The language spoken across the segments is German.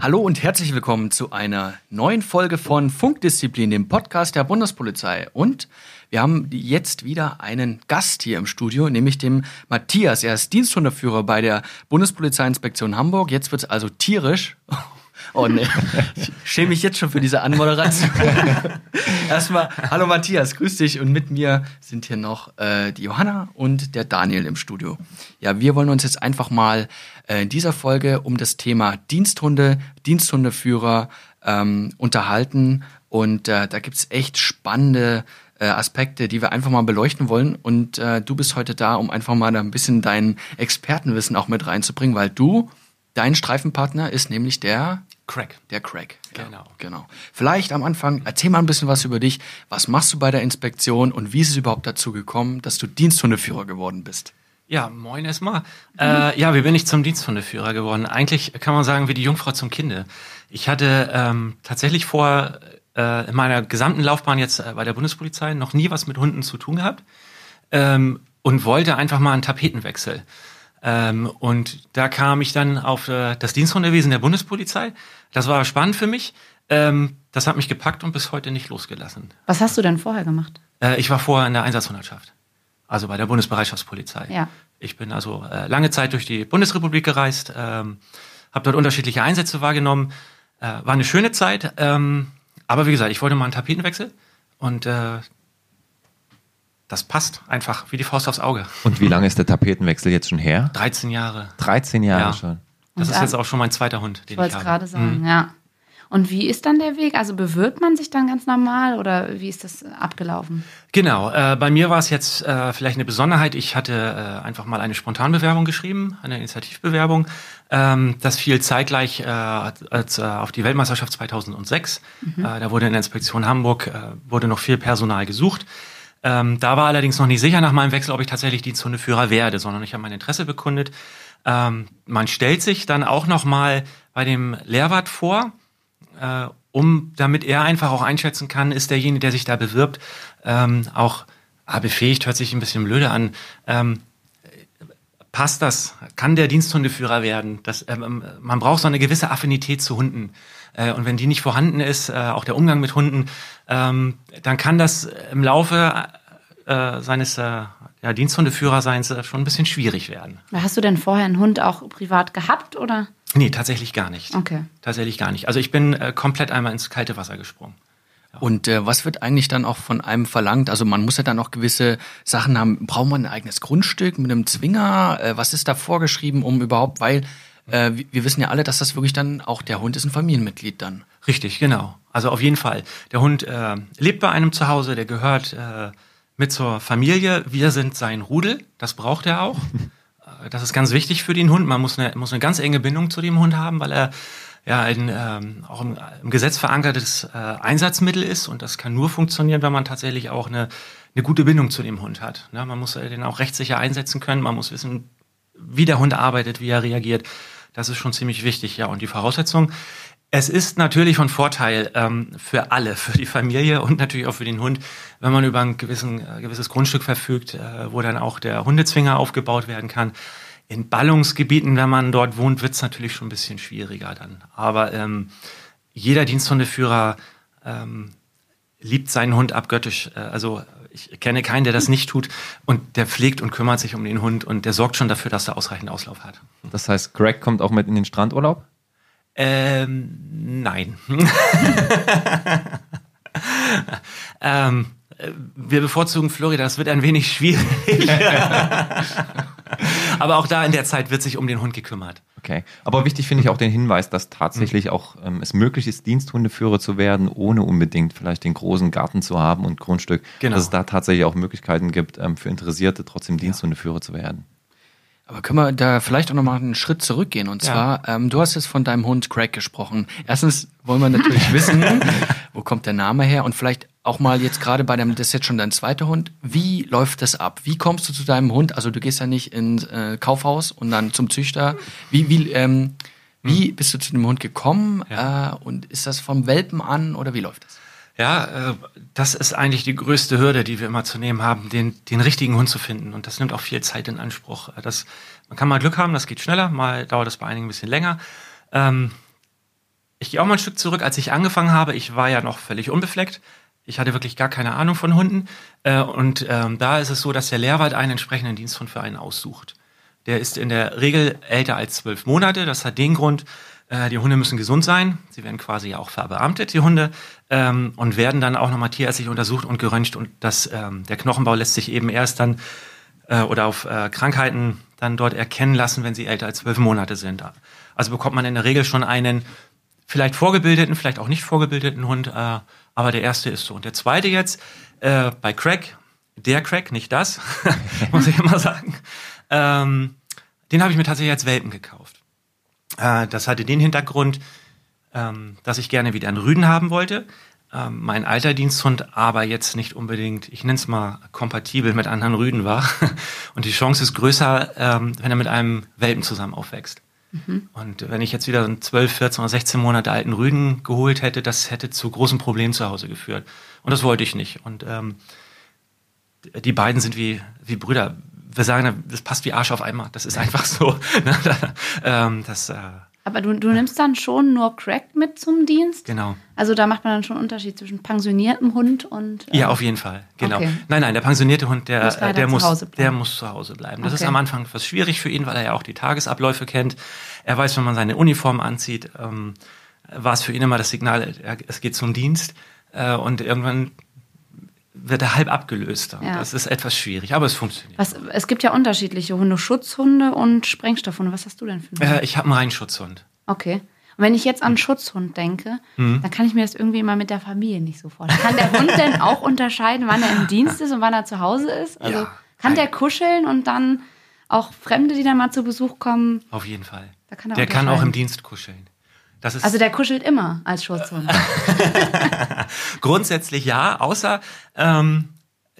Hallo und herzlich willkommen zu einer neuen Folge von Funkdisziplin, dem Podcast der Bundespolizei. Und wir haben jetzt wieder einen Gast hier im Studio, nämlich dem Matthias. Er ist Diensthundeführer bei der Bundespolizeiinspektion Hamburg. Jetzt wird es also tierisch. Oh ne, ich schäme mich jetzt schon für diese Anmoderation. Erstmal, hallo Matthias, grüß dich. Und mit mir sind hier noch äh, die Johanna und der Daniel im Studio. Ja, wir wollen uns jetzt einfach mal äh, in dieser Folge um das Thema Diensthunde, Diensthundeführer ähm, unterhalten. Und äh, da gibt's echt spannende äh, Aspekte, die wir einfach mal beleuchten wollen. Und äh, du bist heute da, um einfach mal ein bisschen dein Expertenwissen auch mit reinzubringen, weil du, dein Streifenpartner ist nämlich der Crack. der Craig. Genau. genau. Vielleicht am Anfang, erzähl mal ein bisschen was über dich. Was machst du bei der Inspektion und wie ist es überhaupt dazu gekommen, dass du Diensthundeführer geworden bist? Ja, moin erstmal. Äh, ja, wie bin ich zum Diensthundeführer geworden? Eigentlich kann man sagen, wie die Jungfrau zum Kinde. Ich hatte ähm, tatsächlich vor, äh, in meiner gesamten Laufbahn jetzt äh, bei der Bundespolizei noch nie was mit Hunden zu tun gehabt ähm, und wollte einfach mal einen Tapetenwechsel. Ähm, und da kam ich dann auf äh, das Diensthundewesen der Bundespolizei. Das war spannend für mich. Ähm, das hat mich gepackt und bis heute nicht losgelassen. Was hast du denn vorher gemacht? Äh, ich war vorher in der Einsatzhundertschaft, also bei der Bundesbereitschaftspolizei. Ja. Ich bin also äh, lange Zeit durch die Bundesrepublik gereist, ähm, habe dort unterschiedliche Einsätze wahrgenommen. Äh, war eine schöne Zeit, ähm, aber wie gesagt, ich wollte mal einen Tapetenwechsel und äh, das passt einfach wie die Faust aufs Auge. Und wie lange ist der Tapetenwechsel jetzt schon her? 13 Jahre. 13 Jahre Ja. schon. Das Und, ist jetzt auch schon mein zweiter Hund, Ich den wollte ich es habe. gerade sagen, Mhm. ja. Und wie ist dann der Weg? Also bewirbt man sich dann ganz normal oder wie ist das abgelaufen? Genau, äh, bei mir war es jetzt äh, vielleicht eine Besonderheit. Ich hatte äh, einfach mal eine Spontanbewerbung geschrieben, eine Initiativbewerbung. Ähm, das fiel zeitgleich äh, als, äh, auf die Weltmeisterschaft 2006. Äh, da wurde in der Inspektion Hamburg wurde noch viel Personal gesucht. Ähm, da war allerdings noch nicht sicher nach meinem Wechsel, ob ich tatsächlich Diensthundeführer werde, sondern ich habe mein Interesse bekundet. Ähm, man stellt sich dann auch noch mal bei dem Lehrwart vor, äh, um, damit er einfach auch einschätzen kann, ist derjenige, der sich da bewirbt, ähm, auch ah, befähigt, hört sich ein bisschen blöde an. Ähm, passt das? Kann der Diensthundeführer werden? Das, ähm, man braucht so eine gewisse Affinität zu Hunden. Äh, und wenn die nicht vorhanden ist, äh, auch der Umgang mit Hunden, ähm, dann kann das im Laufe äh, seines äh, ja, Diensthundeführerseins äh, schon ein bisschen schwierig werden. Hast du denn vorher einen Hund auch privat gehabt oder? Nee, tatsächlich gar nicht. Okay. Tatsächlich gar nicht. Also ich bin äh, komplett einmal ins kalte Wasser gesprungen. Und äh, was wird eigentlich dann auch von einem verlangt? Also man muss ja dann auch gewisse Sachen haben. Braucht man ein eigenes Grundstück mit einem Zwinger? Äh, was ist da vorgeschrieben, um überhaupt, weil äh, wir wir wissen ja alle, dass das wirklich dann auch der Hund ist ein Familienmitglied dann. Richtig, genau. Also auf jeden Fall. Der Hund äh, lebt bei einem zu Hause, der gehört äh, mit zur Familie. Wir sind sein Rudel, das braucht er auch. Das ist ganz wichtig für den Hund. Man muss eine, muss eine ganz enge Bindung zu dem Hund haben, weil er ja ein ähm, auch im, im Gesetz verankertes äh, Einsatzmittel ist und das kann nur funktionieren, wenn man tatsächlich auch eine, eine gute Bindung zu dem Hund hat. Ne? Man muss den auch rechtssicher einsetzen können, man muss wissen, wie der Hund arbeitet, wie er reagiert. Das ist schon ziemlich wichtig, ja. Und die Voraussetzung, es ist natürlich von Vorteil ähm, für alle, für die Familie und natürlich auch für den Hund, wenn man über ein gewissen, äh, gewisses Grundstück verfügt, äh, wo dann auch der Hundezwinger aufgebaut werden kann. In Ballungsgebieten, wenn man dort wohnt, wird es natürlich schon ein bisschen schwieriger dann. Aber ähm, jeder Diensthundeführer ähm, liebt seinen Hund abgöttisch. Äh, Also ich kenne keinen, der das nicht tut und der pflegt und kümmert sich um den Hund und der sorgt schon dafür, dass er ausreichend Auslauf hat. Das heißt, Greg kommt auch mit in den Strandurlaub? Ähm, nein. ähm, äh, wir bevorzugen Florida, das wird ein wenig schwierig. Aber auch da in der Zeit wird sich um den Hund gekümmert. Okay. Aber wichtig finde ich auch den Hinweis, dass tatsächlich auch ähm, es möglich ist, Diensthundeführer zu werden, ohne unbedingt vielleicht den großen Garten zu haben und Grundstück. Genau. Dass es da tatsächlich auch Möglichkeiten gibt, ähm, für Interessierte trotzdem Diensthundeführer zu werden. Aber können wir da vielleicht auch nochmal einen Schritt zurückgehen? Und Ja. zwar, ähm, du hast jetzt von deinem Hund Craig gesprochen. Erstens wollen wir natürlich wissen, Wo kommt der Name her? Und vielleicht auch mal jetzt gerade bei dem, das ist jetzt schon dein zweiter Hund. Wie läuft das ab? Wie kommst du zu deinem Hund? Also du gehst ja nicht ins äh, Kaufhaus und dann zum Züchter. Wie, wie, ähm, wie bist du zu dem Hund gekommen? Ja. Äh, und ist das vom Welpen an oder wie läuft das? Ja, äh, das ist eigentlich die größte Hürde, die wir immer zu nehmen haben, den, den richtigen Hund zu finden. Und das nimmt auch viel Zeit in Anspruch. Äh, Das, man kann mal Glück haben, das geht schneller, mal dauert das bei einigen ein bisschen länger. Ähm, ich gehe auch mal ein Stück zurück, als ich angefangen habe. Ich war ja noch völlig unbefleckt. Ich hatte wirklich gar keine Ahnung von Hunden. Äh, und ähm, da ist es so, dass der Lehrwart einen entsprechenden Diensthund für einen aussucht. Der ist in der Regel älter als zwölf Monate. Das hat den Grund, äh, die Hunde müssen gesund sein. Sie werden quasi auch verbeamtet, die Hunde, ähm, und werden dann auch nochmal tierärztlich untersucht und geröntgt. Und das, ähm, der Knochenbau lässt sich eben erst dann äh, oder auf äh, Krankheiten dann dort erkennen lassen, wenn sie älter als zwölf Monate sind. Also bekommt man in der Regel schon einen vielleicht vorgebildeten, vielleicht auch nicht vorgebildeten Hund, äh, aber der erste ist so. Und der zweite jetzt äh, bei Crack, der Crack, nicht das, muss ich immer sagen, ähm, den habe ich mir tatsächlich als Welpen gekauft. Äh, das hatte den Hintergrund, ähm, dass ich gerne wieder einen Rüden haben wollte. Ähm, mein alter Diensthund aber jetzt nicht unbedingt, ich nenne es mal, kompatibel mit anderen Rüden war. Und die Chance ist größer, ähm, wenn er mit einem Welpen zusammen aufwächst. Und wenn ich jetzt wieder einen 12, 14 oder 16 Monate alten Rüden geholt hätte, das hätte zu großen Problemen zu Hause geführt. Und das wollte ich nicht. Und ähm, die beiden sind wie, wie Brüder. Wir sagen, das passt wie Arsch auf einmal. Das ist einfach so. Ne? ähm, das, äh, Aber du, du nimmst dann schon nur Crack mit zum Dienst? genau. Also da macht man dann schon einen Unterschied zwischen pensioniertem Hund und. äh, Ja, auf jeden Fall. Genau. Okay. Nein, nein, der pensionierte Hund, der Muss der zu muss, Hause bleiben. der muss zu Hause bleiben. Das ist Okay. am Anfang etwas schwierig für ihn, weil er ja auch die Tagesabläufe kennt. Er weiß, wenn man seine Uniform anzieht, ähm, war es für ihn immer das Signal, es geht zum Dienst. Äh, und irgendwann wird er halb abgelöst. Ja. Das ist etwas schwierig, aber es funktioniert. Was, es gibt ja unterschiedliche Hunde, Schutzhunde und Sprengstoffhunde. Was hast du denn für einen? Äh, ich habe einen Reinschutzhund. Okay. Und wenn ich jetzt an Schutzhund denke, Mhm. dann kann ich mir das irgendwie immer mit der Familie nicht so vorstellen. Kann der Hund denn auch unterscheiden, wann er im Dienst ist und wann er zu Hause ist? Also Ja. kann der kuscheln und dann auch Fremde, die dann mal zu Besuch kommen, Auf jeden Fall. Kann er der kann auch im Dienst kuscheln. Das ist also der kuschelt immer als Schutzhund. Grundsätzlich ja, außer ähm,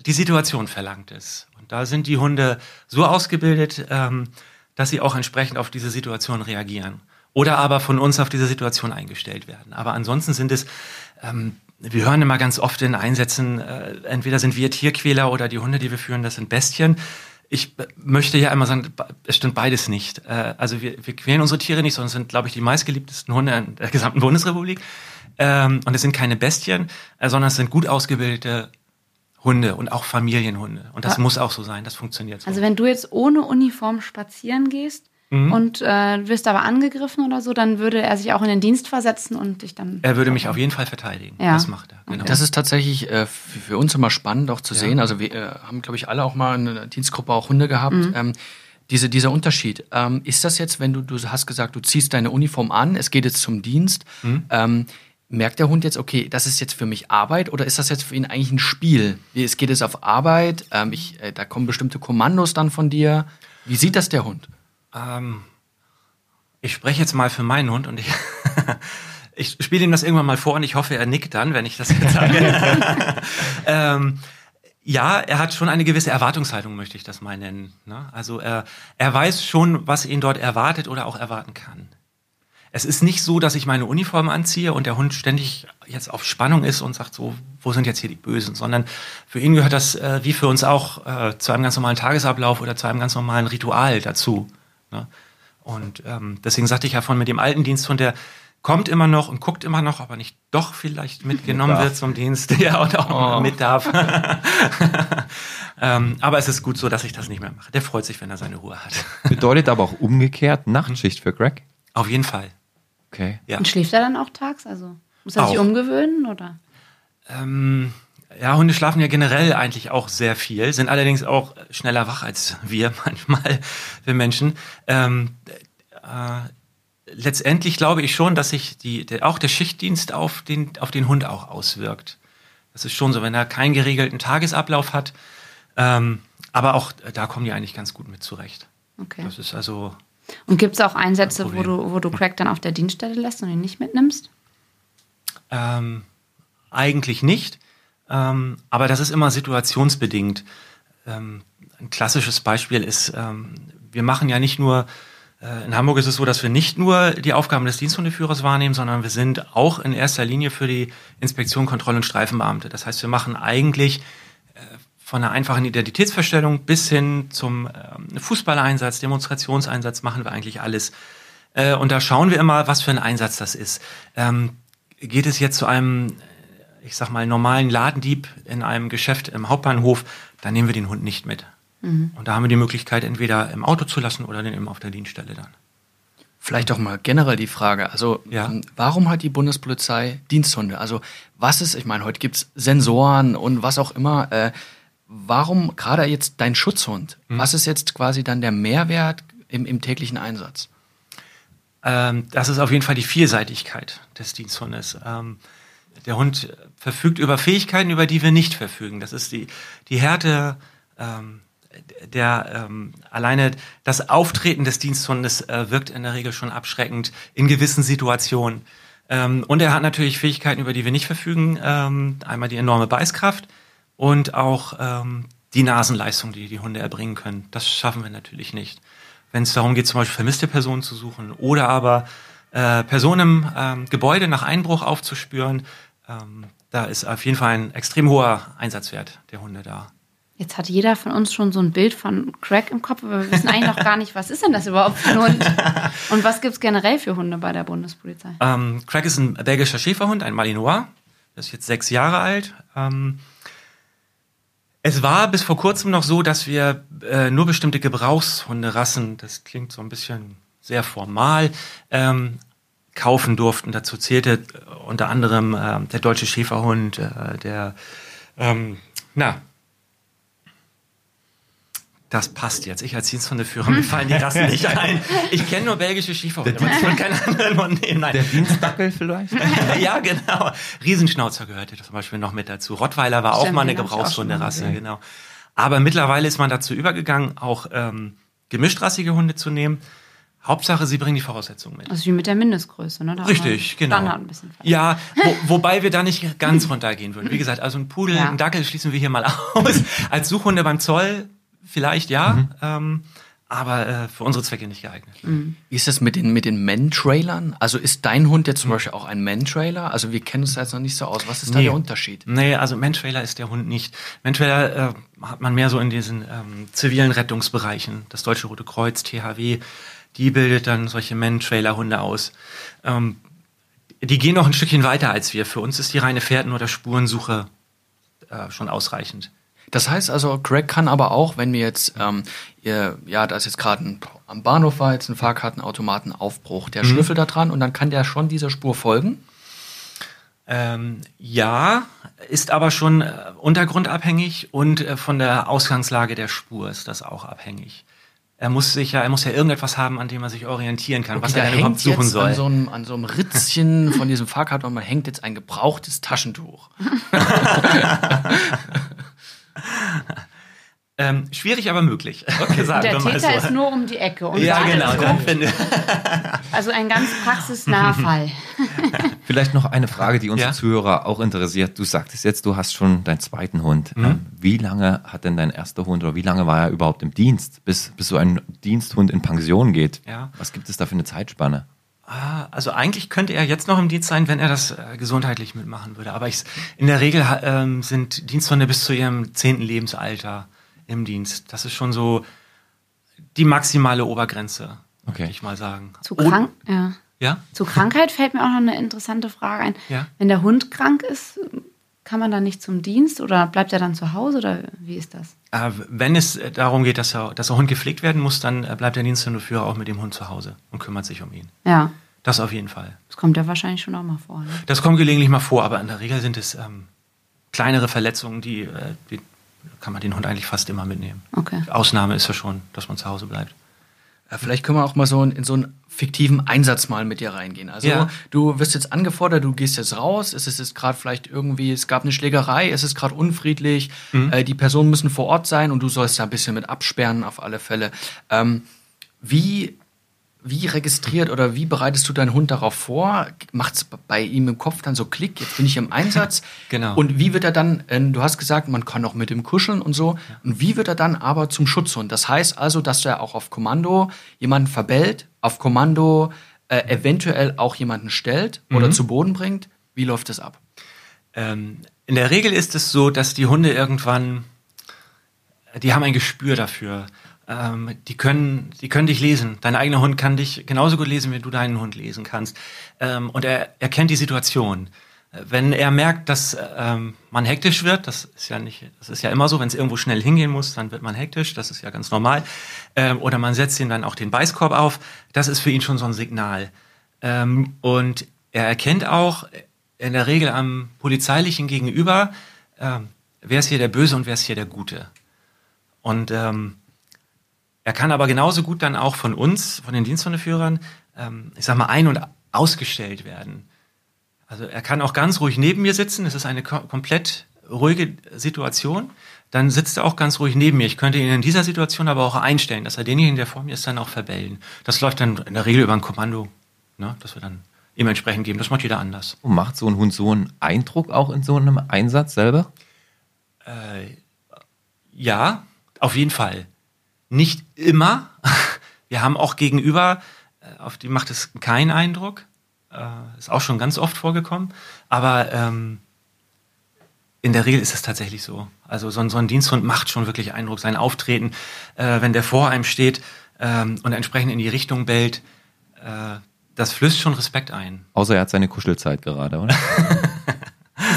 die Situation verlangt es. Und da sind die Hunde so ausgebildet, ähm, dass sie auch entsprechend auf diese Situation reagieren. Oder aber von uns auf diese Situation eingestellt werden. Aber ansonsten sind es, ähm, wir hören immer ganz oft in Einsätzen, äh, entweder sind wir Tierquäler oder die Hunde, die wir führen, das sind Bestien. Ich äh, möchte ja immer sagen, es stimmt beides nicht. Äh, also wir, wir quälen unsere Tiere nicht, sondern sind, glaube ich, die meistgeliebtesten Hunde in der gesamten Bundesrepublik. Ähm, und es sind keine Bestien, äh, sondern es sind gut ausgebildete Hunde und auch Familienhunde. Und das Ja. muss auch so sein, das funktioniert so. Also wenn du jetzt ohne Uniform spazieren gehst Mhm. und äh, wirst aber angegriffen oder so, dann würde er sich auch in den Dienst versetzen und dich dann. er würde mich auf jeden Fall verteidigen. Ja. Das macht er. Genau. Das ist tatsächlich äh, für für uns immer spannend auch zu Ja. sehen. Also wir äh, haben, glaube ich, alle auch mal in der Dienstgruppe auch Hunde gehabt. Mhm. Ähm, diese, dieser Unterschied. Ähm, ist das jetzt, wenn du, du hast gesagt, du ziehst deine Uniform an, es geht jetzt zum Dienst, Mhm. ähm, merkt der Hund jetzt, okay, das ist jetzt für mich Arbeit oder ist das jetzt für ihn eigentlich ein Spiel? Wie, Es geht jetzt auf Arbeit, ähm, ich, äh, da kommen bestimmte Kommandos dann von dir. Wie sieht das der Hund? Ähm, ich spreche jetzt mal für meinen Hund und ich, ich spiele ihm das irgendwann mal vor und ich hoffe, er nickt dann, wenn ich das jetzt sage. ähm, ja, er hat schon eine gewisse Erwartungshaltung, möchte ich das mal nennen. Ne? Also er, er weiß schon, was ihn dort erwartet oder auch erwarten kann. Es ist nicht so, dass ich meine Uniform anziehe und der Hund ständig jetzt auf Spannung ist und sagt so, wo sind jetzt hier die Bösen, sondern für ihn gehört das, äh, wie für uns auch, äh, zu einem ganz normalen Tagesablauf oder zu einem ganz normalen Ritual dazu. Ne? Und ähm, deswegen sagte ich ja von mit dem alten Diensthund, der kommt immer noch und guckt immer noch, aber nicht doch vielleicht mitgenommen darf. wird zum Dienst, ja, und auch Oh. mit darf. ähm, aber es ist gut so, dass ich das nicht mehr mache. Der freut sich, wenn er seine Ruhe hat. Bedeutet aber auch umgekehrt Nachtschicht für Greg. Auf jeden Fall. Okay. Ja. Und schläft er dann auch tags? Also muss er sich Auch. umgewöhnen oder? Ähm, ja, Hunde schlafen ja generell eigentlich auch sehr viel, sind allerdings auch schneller wach als wir manchmal, wir Menschen. Ähm, äh, letztendlich glaube ich schon, dass sich die, der, auch der Schichtdienst auf den, auf den Hund auch auswirkt. Das ist schon so, wenn er keinen geregelten Tagesablauf hat. Ähm, aber auch äh, da kommen die eigentlich ganz gut mit zurecht. Okay. Das ist also, Und gibt es auch Einsätze, wo du, wo du Crack dann auf der Dienststelle lässt und ihn nicht mitnimmst? ähm, eigentlich nicht. Ähm, aber das ist immer situationsbedingt. Ähm, ein klassisches Beispiel ist, ähm, wir machen ja nicht nur, äh, in Hamburg ist es so, dass wir nicht nur die Aufgaben des Diensthundeführers wahrnehmen, sondern wir sind auch in erster Linie für die Inspektion, Kontroll- und Streifenbeamte. Das heißt, wir machen eigentlich von einer einfachen Identitätsverstellung bis hin zum äh, Fußballeinsatz, Demonstrationseinsatz machen wir eigentlich alles. Äh, und da schauen wir immer, was für ein Einsatz das ist. Ähm, geht es jetzt zu einem, ich sag mal, normalen Ladendieb in einem Geschäft im Hauptbahnhof, dann nehmen wir den Hund nicht mit. Mhm. Und da haben wir die Möglichkeit, entweder im Auto zu lassen oder den eben auf der Dienststelle dann. Vielleicht auch mal generell die Frage, also ja. Ähm, warum hat die Bundespolizei Diensthunde? Also was ist, ich meine, heute gibt es Sensoren und was auch immer. Äh, warum gerade jetzt dein Schutzhund? Mhm. Was ist jetzt quasi dann der Mehrwert im, im täglichen Einsatz? Ähm, das ist auf jeden Fall die Vielseitigkeit des Diensthundes. Ähm, der Hund verfügt über Fähigkeiten, über die wir nicht verfügen. Das ist die, die Härte, ähm, der ähm, alleine das Auftreten des Diensthundes äh, wirkt in der Regel schon abschreckend in gewissen Situationen. Ähm, und er hat natürlich Fähigkeiten, über die wir nicht verfügen. Ähm, einmal die enorme Beißkraft und auch ähm, die Nasenleistung, die die Hunde erbringen können. Das schaffen wir natürlich nicht. Wenn es darum geht, zum Beispiel vermisste Personen zu suchen oder aber äh, Personen im ähm, Gebäude nach Einbruch aufzuspüren, ähm, da ist auf jeden Fall ein extrem hoher Einsatzwert der Hunde da. Jetzt hat jeder von uns schon so ein Bild von Crack im Kopf, aber wir wissen eigentlich noch gar nicht, was ist denn das überhaupt für ein Hund? Und was gibt es generell für Hunde bei der Bundespolizei? Ähm, Crack ist ein belgischer Schäferhund, ein Malinois. Der ist jetzt sechs Jahre alt. Ähm, es war bis vor kurzem noch so, dass wir äh, nur bestimmte Gebrauchshunderassen, das klingt so ein bisschen sehr formal, ähm, kaufen durften. Dazu zählte äh, unter anderem äh, der deutsche Schäferhund, äh, der ähm, na, das passt jetzt. Ich als Diensthundeführer, mir fallen die Rassen nicht ein. Ich kenne nur belgische Schieferhunde, ich will keinen anderen Hund nehmen. Nein. Der Dienstdackel vielleicht? ja, genau. Riesenschnauzer gehörte zum Beispiel noch mit dazu. Rottweiler war Stimmt, auch mal eine Gebrauchshunderasse, genau. Aber mittlerweile ist man dazu übergegangen, auch ähm, gemischtrassige Hunde zu nehmen. Hauptsache, sie bringen die Voraussetzungen mit. Also wie mit der Mindestgröße, ne? Da Richtig, genau. Standard ein bisschen ja, wo, wobei wir da nicht ganz runtergehen würden. Wie gesagt, also ein Pudel, ja. ein Dackel schließen wir hier mal aus. Als Suchhunde beim Zoll vielleicht ja, mhm. ähm, aber äh, für unsere Zwecke nicht geeignet. Mhm. Wie ist das mit den, mit den Men-Trailern? Also ist dein Hund jetzt zum mhm. Beispiel auch ein Men-Trailer? Also wir kennen uns da jetzt noch nicht so aus. Was ist nee. da der Unterschied? Nee, also Men-Trailer ist der Hund nicht. Men-Trailer äh, hat man mehr so in diesen ähm, zivilen Rettungsbereichen. Das Deutsche Rote Kreuz, THW, die bildet dann solche Men-Trailer-Hunde aus. Ähm, die gehen noch ein Stückchen weiter als wir. Für uns ist die reine Fährten- oder Spurensuche äh, schon ausreichend. Das heißt also, Greg kann aber auch, wenn wir jetzt, ähm, ihr, ja, da ist jetzt gerade am Bahnhof war jetzt ein Fahrkartenautomatenaufbruch, der mhm. schnüffelt da dran und dann kann der schon dieser Spur folgen? Ähm, ja, ist aber schon äh, untergrundabhängig und äh, von der Ausgangslage der Spur ist das auch abhängig. Er muss sich ja, er muss ja irgendetwas haben, an dem er sich orientieren kann, okay, was er dann überhaupt suchen soll. An so, einem, an so einem Ritzchen von diesem Fahrkarten und man hängt jetzt ein gebrauchtes Taschentuch. Ähm, schwierig, aber möglich. Okay, Der Täter so. ist nur um die Ecke. Und ja, genau. Dann finde. also ein ganz praxisnaher Fall. Vielleicht noch eine Frage, die unsere ja? Zuhörer auch interessiert. Du sagtest jetzt, du hast schon deinen zweiten Hund. Mhm. Ähm, wie lange hat denn dein erster Hund oder wie lange war er überhaupt im Dienst, bis, bis so ein Diensthund in Pension geht? Ja. Was gibt es da für eine Zeitspanne? Ah, also eigentlich könnte er jetzt noch im Dienst sein, wenn er das äh, gesundheitlich mitmachen würde. Aber ich, in der Regel ähm, sind Diensthunde bis zu ihrem zehnten Lebensalter im Dienst. Das ist schon so die maximale Obergrenze, okay. würde ich mal sagen. Zu krank, ja. ja. Zu Krankheit fällt mir auch noch eine interessante Frage ein. Ja? Wenn der Hund krank ist, kann man dann nicht zum Dienst oder bleibt er dann zu Hause oder wie ist das? Äh, wenn es darum geht, dass, er, dass der Hund gepflegt werden muss, dann äh, bleibt der Diensthundeführer auch mit dem Hund zu Hause und kümmert sich um ihn. Ja. Das auf jeden Fall. Das kommt ja wahrscheinlich schon auch mal vor. Ne? Das kommt gelegentlich mal vor, aber in der Regel sind es ähm, kleinere Verletzungen, die, äh, die, kann man den Hund eigentlich fast immer mitnehmen. Okay. Ausnahme ist ja schon, dass man zu Hause bleibt. Ja, vielleicht können wir auch mal so in, in so einen fiktiven Einsatz mal mit dir reingehen. Also ja. du wirst jetzt angefordert, du gehst jetzt raus, es ist jetzt gerade vielleicht irgendwie, es gab eine Schlägerei, es ist gerade unfriedlich, mhm. äh, die Personen müssen vor Ort sein und du sollst da ein bisschen mit absperren auf alle Fälle. Ähm, wie wie registriert oder wie bereitest du deinen Hund darauf vor? Macht es bei ihm im Kopf dann so Klick, jetzt bin ich im Einsatz? genau. Und wie wird er dann, äh, du hast gesagt, man kann auch mit ihm kuscheln und so. Und wie wird er dann aber zum Schutzhund? Das heißt also, dass er auch auf Kommando jemanden verbellt, auf Kommando äh, eventuell auch jemanden stellt oder mhm. zu Boden bringt. Wie läuft das ab? Ähm, in der Regel ist es so, dass die Hunde irgendwann, die haben ein Gespür dafür ähm, die, können, die können dich lesen. Dein eigener Hund kann dich genauso gut lesen, wie du deinen Hund lesen kannst. Ähm, und er, er kennt die Situation. Wenn er merkt, dass ähm, man hektisch wird, das ist ja nicht, das ist ja immer so, wenn es irgendwo schnell hingehen muss, dann wird man hektisch, das ist ja ganz normal. Ähm, oder man setzt ihm dann auch den Beißkorb auf, das ist für ihn schon so ein Signal. Ähm, und er erkennt auch in der Regel am polizeilichen Gegenüber, ähm, wer ist hier der Böse und wer ist hier der Gute. Und ähm, er kann aber genauso gut dann auch von uns, von den Diensthundeführern, ähm, ich sag mal, ein- und ausgestellt werden. Also er kann auch ganz ruhig neben mir sitzen. Es ist eine ko komplett ruhige Situation. Dann sitzt er auch ganz ruhig neben mir. Ich könnte ihn in dieser Situation aber auch einstellen, dass er denjenigen, der vor mir ist, dann auch verbellen. Das läuft dann in der Regel über ein Kommando, ne, das wir dann ihm entsprechend geben. Das macht jeder anders. Und macht so ein Hund so einen Eindruck auch in so einem Einsatz selber? Äh, ja, auf jeden Fall. Nicht immer. Wir haben auch gegenüber, äh, auf die macht es keinen Eindruck. Äh, ist auch schon ganz oft vorgekommen. Aber ähm, in der Regel ist es tatsächlich so. Also so ein, so ein Diensthund macht schon wirklich Eindruck. Sein Auftreten, äh, wenn der vor einem steht ähm, und entsprechend in die Richtung bellt, äh, das flößt schon Respekt ein. Außer er hat seine Kuschelzeit gerade, oder?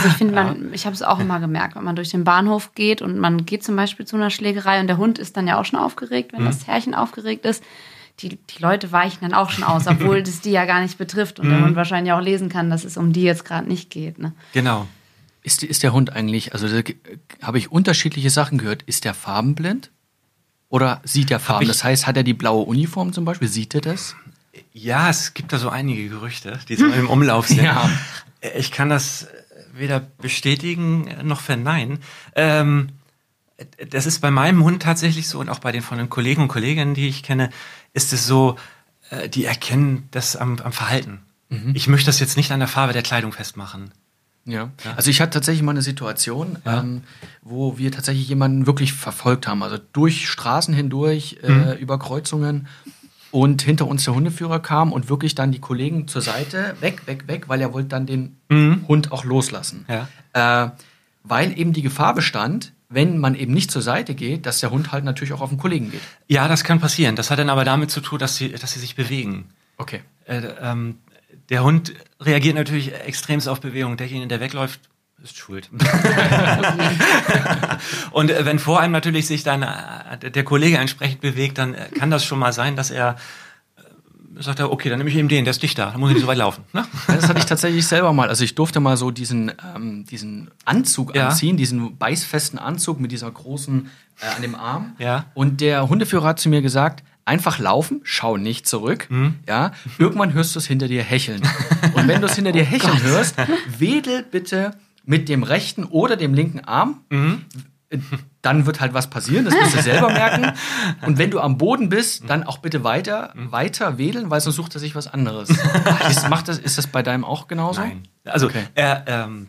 Also ich finde, ja. ich habe es auch immer gemerkt, wenn man durch den Bahnhof geht und man geht zum Beispiel zu einer Schlägerei und der Hund ist dann ja auch schon aufgeregt, wenn mhm. das Herrchen aufgeregt ist. Die, die Leute weichen dann auch schon aus, obwohl das die ja gar nicht betrifft und mhm. der Hund wahrscheinlich auch lesen kann, dass es um die jetzt gerade nicht geht. Ne? Genau. Ist, ist der Hund eigentlich, also habe ich unterschiedliche Sachen gehört, ist der farbenblind? Oder sieht er Farben? Das heißt, hat er die blaue Uniform zum Beispiel? Sieht er das? Ja, es gibt da so einige Gerüchte, die so im Umlauf sind. ja. Ich kann das weder bestätigen noch verneinen. Ähm, das ist bei meinem Hund tatsächlich so und auch bei den von den Kollegen und Kolleginnen, die ich kenne, ist es so, äh, die erkennen das am, am Verhalten. Mhm. Ich möchte das jetzt nicht an der Farbe der Kleidung festmachen. Ja. ja. Also ich hatte tatsächlich mal eine Situation, ja. ähm, wo wir tatsächlich jemanden wirklich verfolgt haben. Also durch Straßen hindurch, äh, mhm. über Kreuzungen und hinter uns der Hundeführer kam und wirklich dann die Kollegen zur Seite, weg, weg, weg, weil er wollte dann den mhm. Hund auch loslassen. Ja. Äh, weil eben die Gefahr bestand, wenn man eben nicht zur Seite geht, dass der Hund halt natürlich auch auf den Kollegen geht. Ja, das kann passieren. Das hat dann aber damit zu tun, dass sie, dass sie sich bewegen. Okay. Äh, ähm, der Hund reagiert natürlich extremst auf Bewegung. Derjenige, der wegläuft, ist schuld. und äh, wenn vor einem natürlich sich dann äh, der Kollege entsprechend bewegt, dann äh, kann das schon mal sein, dass er sagt er, okay, dann nehme ich eben den, der ist dichter, dann muss ich nicht so weit laufen. Ne? Das hatte ich tatsächlich selber mal. Also ich durfte mal so diesen, ähm, diesen Anzug ja. anziehen, diesen beißfesten Anzug mit dieser großen äh, an dem Arm. Ja. Und der Hundeführer hat zu mir gesagt, einfach laufen, schau nicht zurück. Mhm. Ja, irgendwann hörst du es hinter dir hecheln. Und wenn du es hinter dir oh hecheln oh hörst, wedel bitte mit dem rechten oder dem linken Arm. Mhm. Dann wird halt was passieren, das musst du selber merken. Und wenn du am Boden bist, dann auch bitte weiter, weiter wählen, weil sonst sucht er sich was anderes. ist, macht das, ist das bei deinem auch genauso? Nein. Also okay. er, ähm,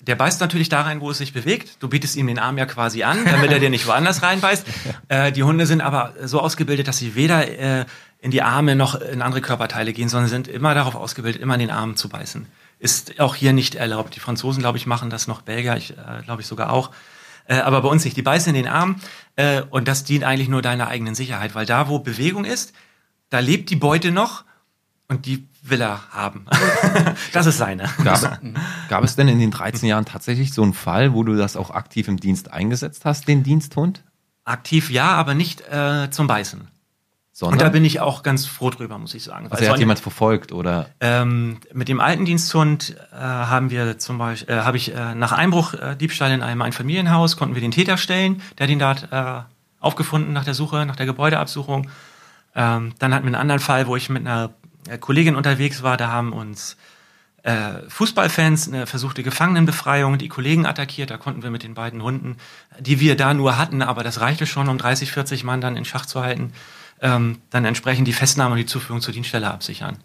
der beißt natürlich da rein, wo es sich bewegt. Du bietest ihm den Arm ja quasi an, damit er dir nicht woanders reinbeißt. Äh, die Hunde sind aber so ausgebildet, dass sie weder äh, in die Arme noch in andere Körperteile gehen, sondern sind immer darauf ausgebildet, immer in den Arm zu beißen ist auch hier nicht erlaubt. Die Franzosen, glaube ich, machen das noch, Belgier, ich äh, glaube ich sogar auch. Äh, aber bei uns nicht. Die beißen in den Arm äh, und das dient eigentlich nur deiner eigenen Sicherheit, weil da, wo Bewegung ist, da lebt die Beute noch und die will er haben. das ist seine. Gab, gab, es denn in den 13 Jahren tatsächlich so einen Fall, wo du das auch aktiv im Dienst eingesetzt hast, den Diensthund? Aktiv ja, aber nicht äh, zum Beißen. Sondern? Und da bin ich auch ganz froh drüber, muss ich sagen. Also er hat jemand verfolgt oder? Ähm, mit dem alten Diensthund äh, haben wir zum Beispiel, äh, habe ich äh, nach Einbruch äh, Diebstahl in einem Einfamilienhaus konnten wir den Täter stellen, der den da äh, aufgefunden nach der Suche, nach der Gebäudeabsuchung. Ähm, dann hatten wir einen anderen Fall, wo ich mit einer äh, Kollegin unterwegs war. Da haben uns Fußballfans eine versuchte Gefangenenbefreiung, die Kollegen attackiert. Da konnten wir mit den beiden Hunden, die wir da nur hatten, aber das reichte schon, um 30, 40 Mann dann in Schach zu halten ähm, dann entsprechend die Festnahme und die Zuführung zur Dienststelle absichern.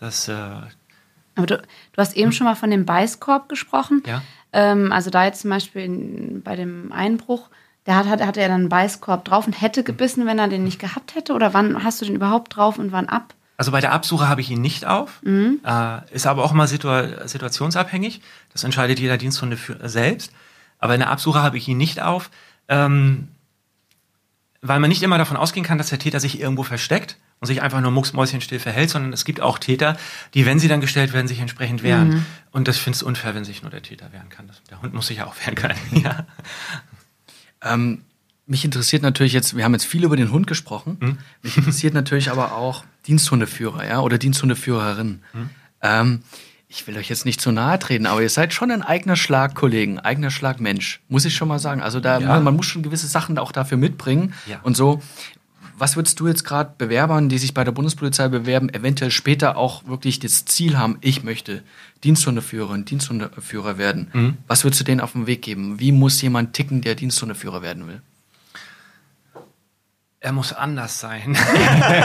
Das, äh, Aber du, du hast eben schon mal von dem Beißkorb gesprochen. ja. Ähm, also da jetzt zum Beispiel in, bei dem Einbruch, der hat, hat, hatte er dann einen Beißkorb drauf und hätte gebissen, wenn er den nicht gehabt hätte? Oder wann hast du den überhaupt drauf und wann ab? Also bei der Absuche habe ich ihn nicht auf, äh, ist aber auch mal situa situationsabhängig. Das entscheidet jeder Diensthunde für, selbst. Aber in der Absuche habe ich ihn nicht auf, ähm, weil man nicht immer davon ausgehen kann, dass der Täter sich irgendwo versteckt und sich einfach nur mucksmäuschenstill verhält, sondern es gibt auch Täter, die, wenn sie dann gestellt werden, sich entsprechend wehren. Und das finde ich unfair, wenn sich nur der Täter wehren kann. Der Hund muss sich ja auch wehren können. ja. Ähm, mich interessiert natürlich jetzt, wir haben jetzt viel über den Hund gesprochen. Hm? Mich interessiert natürlich aber auch Diensthundeführer, ja, oder Diensthundeführerin. Hm? Ähm, ich will euch jetzt nicht zu nahe treten, aber ihr seid schon ein eigener Schlag Kollegen, eigener Schlag Mensch, muss ich schon mal sagen. Also da, Ja. man muss schon gewisse Sachen auch dafür mitbringen Ja. und so. Was würdest du jetzt gerade Bewerbern, die sich bei der Bundespolizei bewerben, eventuell später auch wirklich das Ziel haben, ich möchte Diensthundeführerin, Diensthundeführer werden? Mhm. Was würdest du denen auf den Weg geben? Wie muss jemand ticken, der Diensthundeführer werden will? Er muss anders sein.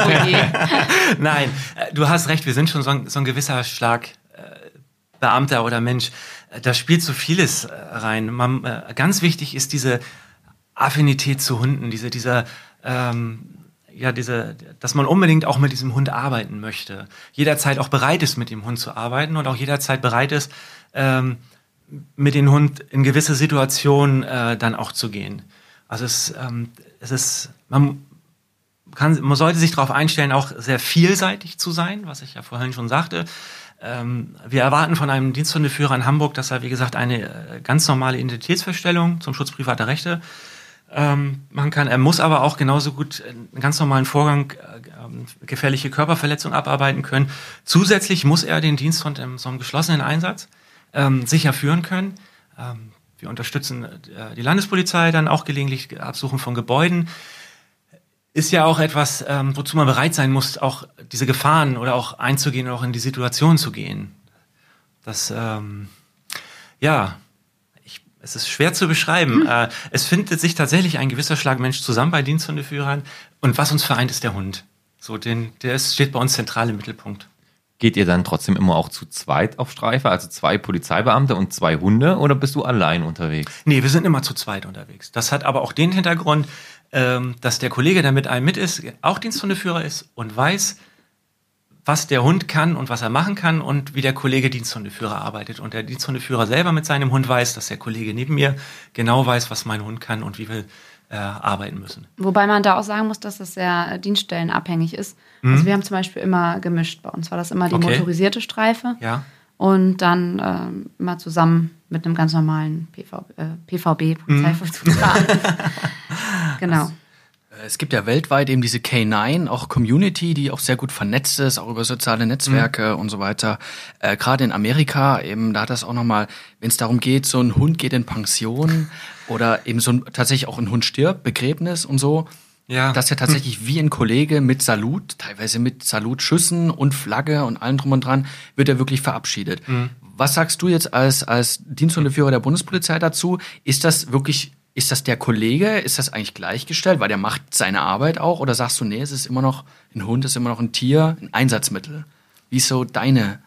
Oh. Nein, äh, du hast recht, wir sind schon so ein, so ein gewisser Schlag Beamter oder Mensch. Äh, Da spielt so vieles äh, rein. Man, äh, ganz wichtig ist diese Affinität zu Hunden, diese, dieser, ähm, ja, diese, dass man unbedingt auch mit diesem Hund arbeiten möchte. Jederzeit auch bereit ist, mit dem Hund zu arbeiten und auch jederzeit bereit ist, ähm, mit dem Hund in gewisse Situationen äh, dann auch zu gehen. Also es, ähm, es ist, man, kann, man sollte sich darauf einstellen, auch sehr vielseitig zu sein, was ich ja vorhin schon sagte. Ähm, wir erwarten von einem Diensthundeführer in Hamburg, dass er, wie gesagt, eine äh, ganz normale Identitätsfeststellung zum Schutz privater Rechte ähm, machen kann. Er muss aber auch genauso gut einen ganz normalen Vorgang, äh, ähm, gefährliche Körperverletzung abarbeiten können. Zusätzlich muss er den Diensthund in so einem geschlossenen Einsatz ähm, sicher führen können. Ähm, wir unterstützen äh, die Landespolizei dann auch gelegentlich Absuchen von Gebäuden ist ja auch etwas, ähm, wozu man bereit sein muss, auch diese Gefahren oder auch einzugehen oder auch in die Situation zu gehen. Das, ähm, ja, ich, es ist schwer zu beschreiben. Äh, es findet sich tatsächlich ein gewisser Schlag Mensch zusammen bei Diensthundeführern und was uns vereint, ist der Hund. So, den, der ist, steht bei uns zentral im Mittelpunkt. Geht ihr dann trotzdem immer auch zu zweit auf Streife, also zwei Polizeibeamte und zwei Hunde, oder bist du allein unterwegs? Nee, wir sind immer zu zweit unterwegs. Das hat aber auch den Hintergrund, ähm, dass der Kollege, der mit einem mit ist, auch Diensthundeführer ist und weiß, was der Hund kann und was er machen kann und wie der Kollege Diensthundeführer arbeitet. Und der Diensthundeführer selber mit seinem Hund weiß, dass der Kollege neben mir genau weiß, was mein Hund kann und wie wir äh, arbeiten müssen. Wobei man da auch sagen muss, dass das sehr äh, dienststellenabhängig ist. Also wir haben zum Beispiel immer gemischt. Bei uns war das immer die Okay. motorisierte Streife Ja. und dann ähm, immer zusammen mit einem ganz normalen PV, äh, PVB, Polizeivollzugsbeamten. Genau. Äh, Es gibt ja weltweit eben diese K9, auch Community, die auch sehr gut vernetzt ist, auch über soziale Netzwerke und so weiter. Äh, Gerade in Amerika eben, da hat das auch nochmal, wenn es darum geht, so ein Hund geht in Pension oder eben so ein, tatsächlich auch ein Hund stirbt, Begräbnis und so. Ja. Das ist ja tatsächlich wie ein Kollege mit Salut, teilweise mit Salutschüssen und Flagge und allem drum und dran, wird er wirklich verabschiedet. Was sagst du jetzt als, als Diensthundeführer der Bundespolizei dazu? Ist das wirklich, ist das der Kollege? Ist das eigentlich gleichgestellt? Weil der macht seine Arbeit auch? Oder sagst du, nee, es ist immer noch, ein Hund ist immer noch ein Tier, ein Einsatzmittel? Wie ist so deine?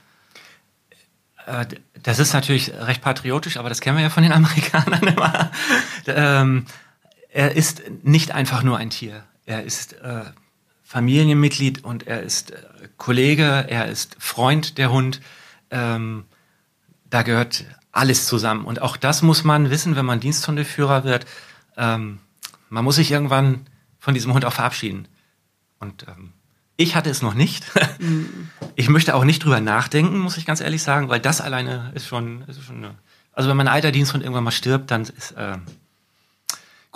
Äh, Das ist natürlich recht patriotisch, aber das kennen wir ja von den Amerikanern immer. ähm, er ist nicht einfach nur ein Tier. Er ist äh, Familienmitglied und er ist äh, Kollege, er ist Freund der Hund. Ähm, da gehört alles zusammen. Und auch das muss man wissen, wenn man Diensthundeführer wird. Ähm, man muss sich irgendwann von diesem Hund auch verabschieden. Und ähm, ich hatte es noch nicht. Ich möchte auch nicht drüber nachdenken, muss ich ganz ehrlich sagen, weil das alleine ist schon, ist schon eine, also wenn mein alter Diensthund irgendwann mal stirbt, dann ist äh,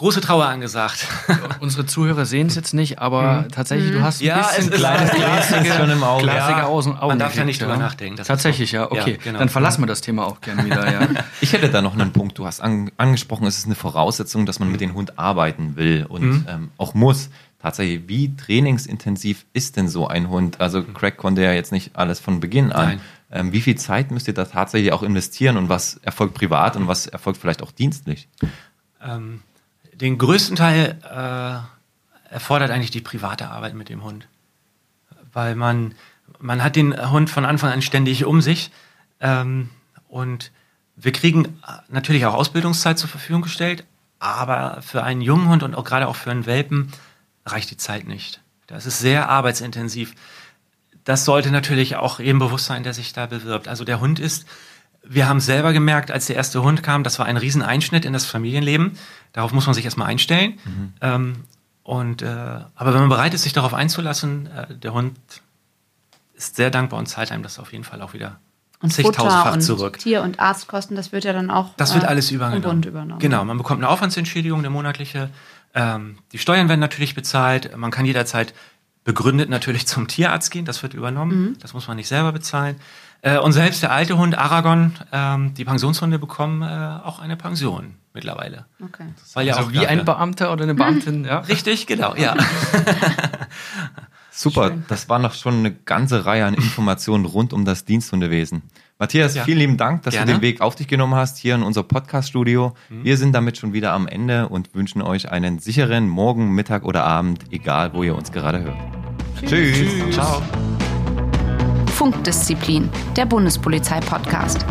große Trauer angesagt. Unsere Zuhörer sehen es jetzt nicht, aber tatsächlich, du hast ein Ja, bisschen kleines Glas schon im Auge. Ja, Augen, man darf ja nicht drüber nachdenken, Tatsächlich, ja, okay. Ja, genau. Dann verlassen wir das Thema auch gerne wieder, ja. Ich hätte da noch einen Punkt. Du hast an, angesprochen, es ist eine Voraussetzung, dass man mit dem Hund arbeiten will und Mhm. ähm, auch muss. Tatsächlich, wie trainingsintensiv ist denn so ein Hund? Also Craig konnte ja jetzt nicht alles von Beginn an. Nein. Ähm, wie viel Zeit müsst ihr da tatsächlich auch investieren und was erfolgt privat und was erfolgt vielleicht auch dienstlich? ähm, den größten Teil erfordert eigentlich die private Arbeit mit dem Hund. Weil man, man hat den Hund von Anfang an ständig um sich ähm, und wir kriegen natürlich auch Ausbildungszeit zur Verfügung gestellt, aber für einen jungen Hund und auch gerade auch für einen Welpen reicht die Zeit nicht. Das ist sehr arbeitsintensiv. Das sollte natürlich auch jedem bewusst sein, der sich da bewirbt. Also der Hund ist, wir haben selber gemerkt, als der erste Hund kam, das war ein Rieseneinschnitt in das Familienleben. Darauf muss man sich erstmal einstellen. Mhm. Ähm, und, äh, aber wenn man bereit ist, sich darauf einzulassen, äh, der Hund ist sehr dankbar und zahlt einem das auf jeden Fall auch wieder und zigtausendfach und zurück. Tier- und Arztkosten, das wird ja dann auch das wird äh, alles übergenommen. übernommen. Genau, man bekommt eine Aufwandsentschädigung, eine monatliche. Ähm, die Steuern werden natürlich bezahlt. Man kann jederzeit begründet natürlich zum Tierarzt gehen, das wird übernommen. Mhm. Das muss man nicht selber bezahlen. Äh, und selbst der alte Hund Aragon, ähm, die Pensionshunde bekommen äh, auch eine Pension mittlerweile. Okay. Weil ja also auch wie ein Beamter oder eine Beamtin, ja. Richtig, genau, ja. Super, Schön. das war noch schon eine ganze Reihe an Informationen rund um das Diensthundewesen. Matthias, ja. vielen lieben Dank, dass Gerne. du den Weg auf dich genommen hast hier in unser Podcast-Studio. Mhm. Wir sind damit schon wieder am Ende und wünschen euch einen sicheren Morgen, Mittag oder Abend, egal wo ihr uns gerade hört. Tschüss. Tschüss. Ciao. Funkdisziplin, der Bundespolizei-Podcast.